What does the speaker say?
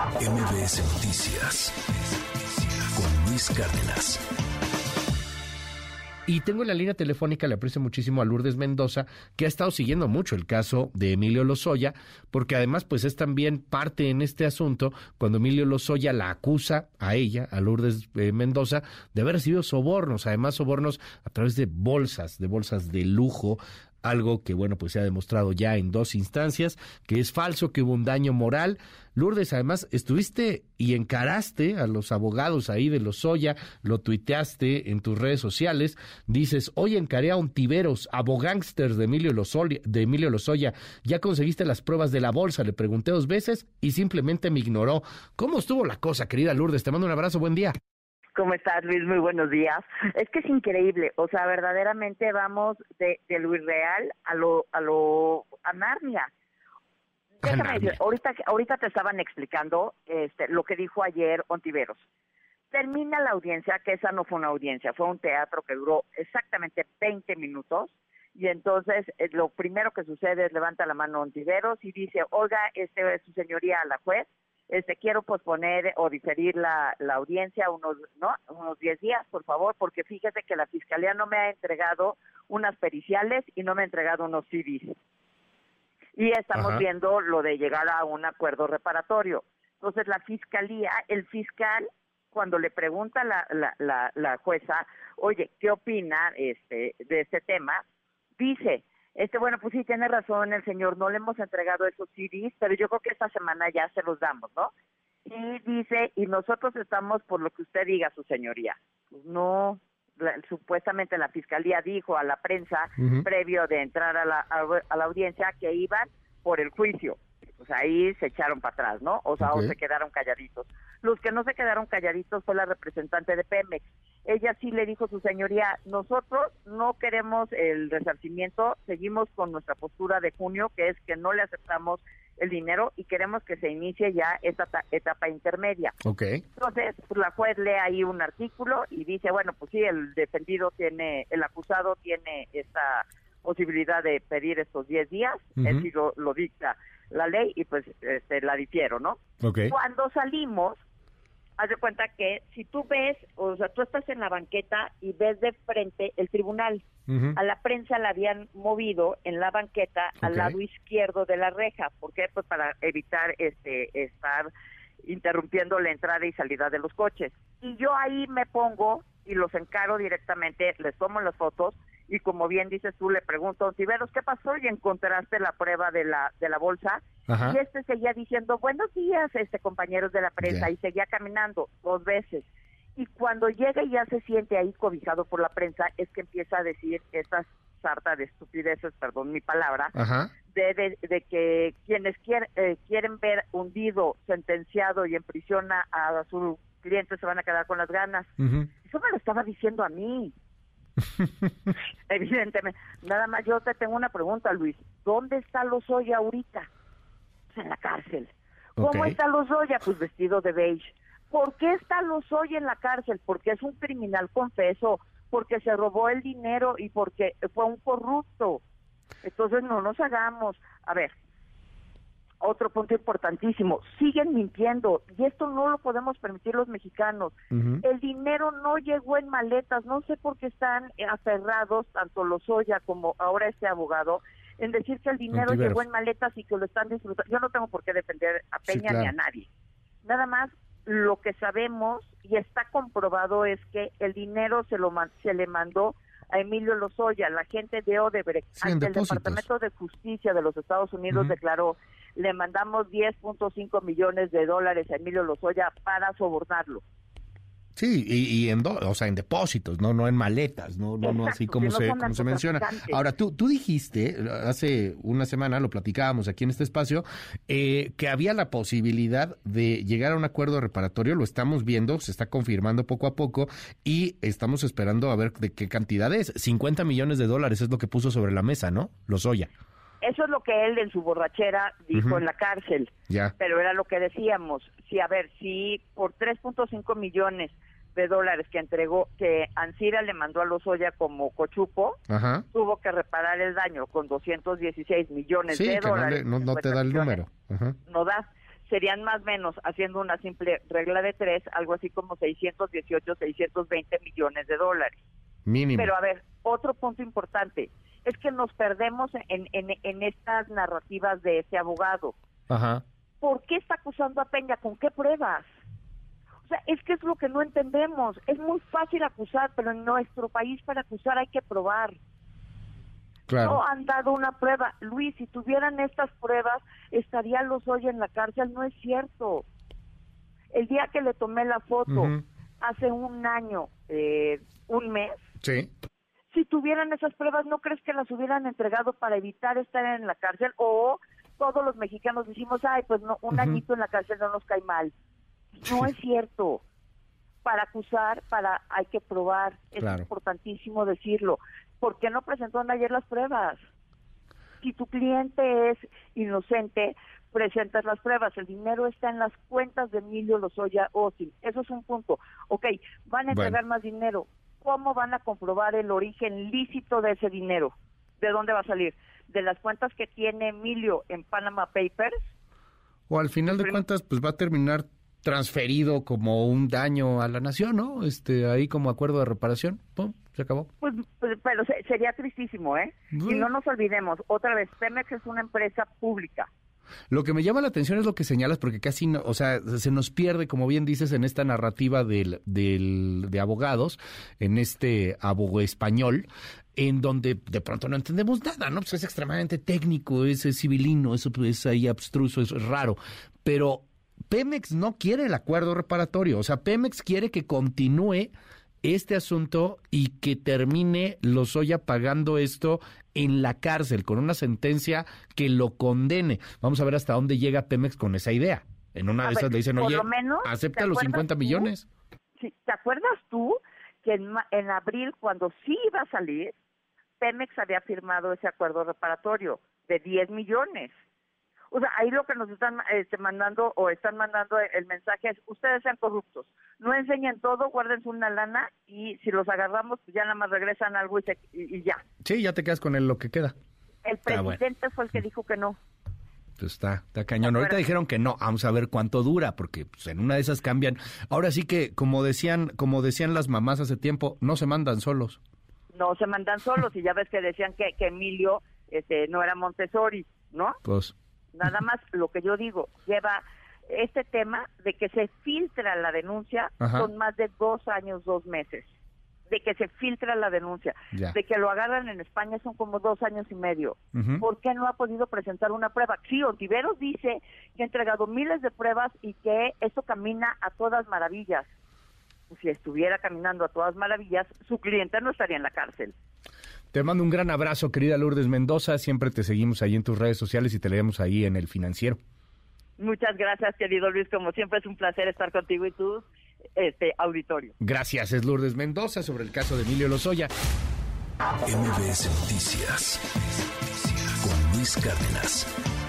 MBS Noticias con Luis Cárdenas. Y tengo en la línea telefónica, le aprecio muchísimo a Lourdes Mendoza, que ha estado siguiendo mucho el caso de Emilio Lozoya, porque además pues es también parte en este asunto cuando Emilio Lozoya la acusa a ella, a Lourdes eh, Mendoza, de haber recibido sobornos, además sobornos a través de bolsas, de bolsas de lujo, algo que, bueno, pues se ha demostrado ya en dos instancias, que es falso, que hubo un daño moral. Lourdes, además, estuviste y encaraste a los abogados ahí de Lozoya, lo tuiteaste en tus redes sociales, dices, hoy encaré a un tiberos, abogánsters de Emilio, Lozoya, de Emilio Lozoya, ya conseguiste las pruebas de la bolsa, le pregunté dos veces y simplemente me ignoró. ¿Cómo estuvo la cosa, querida Lourdes? Te mando un abrazo, buen día. ¿Cómo estás, Luis? Muy buenos días. Es que es increíble, o sea, verdaderamente vamos de, de lo irreal a lo, a lo, a Narnia. Déjame decir, ahorita, ahorita te estaban explicando este, lo que dijo ayer Ontiveros. Termina la audiencia, que esa no fue una audiencia, fue un teatro que duró exactamente 20 minutos, y entonces eh, lo primero que sucede es levanta la mano Ontiveros y dice, oiga, este su señoría la juez, este quiero posponer o diferir la, la audiencia unos no unos 10 días por favor porque fíjese que la fiscalía no me ha entregado unas periciales y no me ha entregado unos CDs y estamos viendo lo de llegar a un acuerdo reparatorio. Entonces la fiscalía el fiscal cuando le pregunta la, la, la, la jueza oye qué opina este de este tema dice este, bueno, pues sí, tiene razón el señor, no le hemos entregado esos CDs, pero yo creo que esta semana ya se los damos, ¿no? Y dice, y nosotros estamos por lo que usted diga, su señoría. Pues no, supuestamente la fiscalía dijo a la prensa, previo de entrar a la, a, la audiencia, que iban por el juicio. Pues ahí se echaron para atrás, ¿no? O sea, o se quedaron calladitos. Los que no se quedaron calladitos fue la representante de Pemex ella sí le dijo su señoría, nosotros no queremos el resarcimiento, seguimos con nuestra postura de junio, que es que no le aceptamos el dinero y queremos que se inicie ya esta etapa intermedia. Okay. Entonces, pues, la juez lee ahí un artículo y dice, bueno, pues sí, el defendido tiene, el acusado tiene esta posibilidad de pedir estos 10 días, él lo, dicta la ley y pues este, la difiero, ¿no? Okay. Cuando salimos, haz de cuenta que si tú ves, o sea, tú estás en la banqueta y ves de frente el tribunal. A la prensa la habían movido en la banqueta al lado izquierdo de la reja. ¿Por qué? Pues para evitar este estar interrumpiendo la entrada y salida de los coches. Y yo ahí me pongo y los encaro directamente, les tomo las fotos y como bien dices tú, le pregunto, Tiberos, ¿qué pasó? Y encontraste la prueba de la, de la bolsa. Y este seguía diciendo, buenos días, este compañeros de la prensa, y seguía caminando dos veces. Y cuando llega y ya se siente ahí cobijado por la prensa, es que empieza a decir estas sarta de estupideces, perdón mi palabra, de, de, que quienes eh, quieren ver hundido, sentenciado y en prisión a, a, su cliente se van a quedar con las ganas. Eso me lo estaba diciendo a mí. Evidentemente. Nada más yo te tengo una pregunta, Luis. ¿Dónde está Lozoya ahorita? Pues en la cárcel. ¿Cómo está Lozoya? Pues vestido de beige. ¿Por qué está Lozoya en la cárcel? Porque es un criminal confeso, porque se robó el dinero y porque fue un corrupto. Entonces no nos hagamos. A ver, otro punto importantísimo, siguen mintiendo y esto no lo podemos permitir los mexicanos. El dinero no llegó en maletas, no sé por qué están aferrados, tanto Lozoya como ahora este abogado, en decir que el dinero llegó en maletas y que lo están disfrutando. Yo no tengo por qué defender a Peña ni a nadie. Nada más lo que sabemos y está comprobado es que el dinero se lo se le mandó a Emilio Lozoya, la gente de Odebrecht, ante el Departamento de Justicia de los Estados Unidos declaró le mandamos 10.5 millones de dólares a Emilio Lozoya para sobornarlo. Sí, y, en, o sea, en depósitos, no no en maletas, no no, no así como se, como se menciona. Ahora, tú, tú dijiste, hace una semana, lo platicábamos aquí en este espacio, eh, que había la posibilidad de llegar a un acuerdo reparatorio, lo estamos viendo, se está confirmando poco a poco y estamos esperando a ver de qué cantidad es. 50 millones de dólares es lo que puso sobre la mesa, ¿no? Lozoya. Eso es lo que él en su borrachera dijo en la cárcel. Ya. Pero era lo que decíamos. Si, a ver, si por 3.5 millones de dólares que entregó, que Ansira le mandó a Lozoya como cochupo, tuvo que reparar el daño con 216 millones de dólares. No, no, te da el número. No da. serían más o menos, haciendo una simple regla de tres, algo así como 618, 620 millones de dólares. Mínimo. Pero a ver, otro punto importante es que nos perdemos en, en, en estas narrativas de ese abogado. Ajá. ¿Por qué está acusando a Peña? ¿Con qué pruebas? O sea, es que es lo que no entendemos. Es muy fácil acusar, pero en nuestro país para acusar hay que probar. Claro. No han dado una prueba. Luis, si tuvieran estas pruebas, estaría los hoy en la cárcel. No es cierto. El día que le tomé la foto, hace un año, eh, un mes, Sí. Si tuvieran esas pruebas, ¿no crees que las hubieran entregado para evitar estar en la cárcel? O todos los mexicanos decimos, ay, pues no, un Ujú. añito en la cárcel no nos cae mal. No es cierto. Para acusar, para hay que probar. Es Claro. importantísimo decirlo. ¿Por qué no presentaron ayer las pruebas? Si tu cliente es inocente, presentas las pruebas. El dinero está en las cuentas de Emilio Lozoya Osil. Eso es un punto. Ok, van a Bueno. entregar más dinero. ¿Cómo van a comprobar el origen lícito de ese dinero? ¿De dónde va a salir? ¿De las cuentas que tiene Emilio en Panama Papers? O al final de cuentas, pues va a terminar transferido como un daño a la nación, ¿no? Este, ahí como acuerdo de reparación, pum, se acabó. Pues, pues, pero se- sería tristísimo, ¿eh? Y no nos olvidemos, otra vez, Pemex es una empresa pública. Lo que me llama la atención es lo que señalas, porque casi, no, o sea, se nos pierde, como bien dices, en esta narrativa del, del, de abogados, en este abogado español, en donde de pronto no entendemos nada, ¿no? Pues es extremadamente técnico, es, es civilino, eso es ahí abstruso, es raro. Pero Pemex no quiere el acuerdo reparatorio, o sea, Pemex quiere que continúe este asunto y que termine Lozoya pagando esto en la cárcel con una sentencia que lo condene. Vamos a ver hasta dónde llega Pemex con esa idea. En una A de esas le dicen, oye, lo menos, acepta ¿te los acuerdas 50 tú? millones. Sí, ¿Te acuerdas tú que en, en abril, cuando sí iba a salir, Pemex había firmado ese acuerdo reparatorio de 10 millones? O sea, ahí lo que nos están este, mandando o están mandando el mensaje es, ustedes sean corruptos, no enseñen todo, guárdense una lana y si los agarramos, pues ya nada más regresan algo y, se- y- y ya. Sí, ya te quedas con el- lo que queda. El Está bueno. presidente fue el que dijo que no. Pues está, está cañón. Ahorita dijeron que no, vamos a ver cuánto dura, porque pues, en una de esas cambian. Ahora sí que, como decían, como decían las mamás hace tiempo, no se mandan solos. No se mandan solos y ya ves que decían que, que Emilio este, no era Montessori, ¿no? Pues, Nada más lo que yo digo, lleva este tema de que se filtra la denuncia Ajá. con más de dos años, dos meses. De que se filtra la denuncia. Ya. De que lo agarran en España son como dos años y medio. Ujú. ¿Por qué no ha podido presentar una prueba? Sí, Ontiveros dice que ha entregado miles de pruebas y que esto camina a todas maravillas. Si estuviera caminando a todas maravillas, su cliente no estaría en la cárcel. Te mando un gran abrazo, querida Lourdes Mendoza. Siempre te seguimos ahí en tus redes sociales y te leemos ahí en el financiero. Muchas gracias, querido Luis. Como siempre es un placer estar contigo y tu este, auditorio. Gracias, es Lourdes Mendoza sobre el caso de Emilio Lozoya. MBS Noticias con Luis Cárdenas.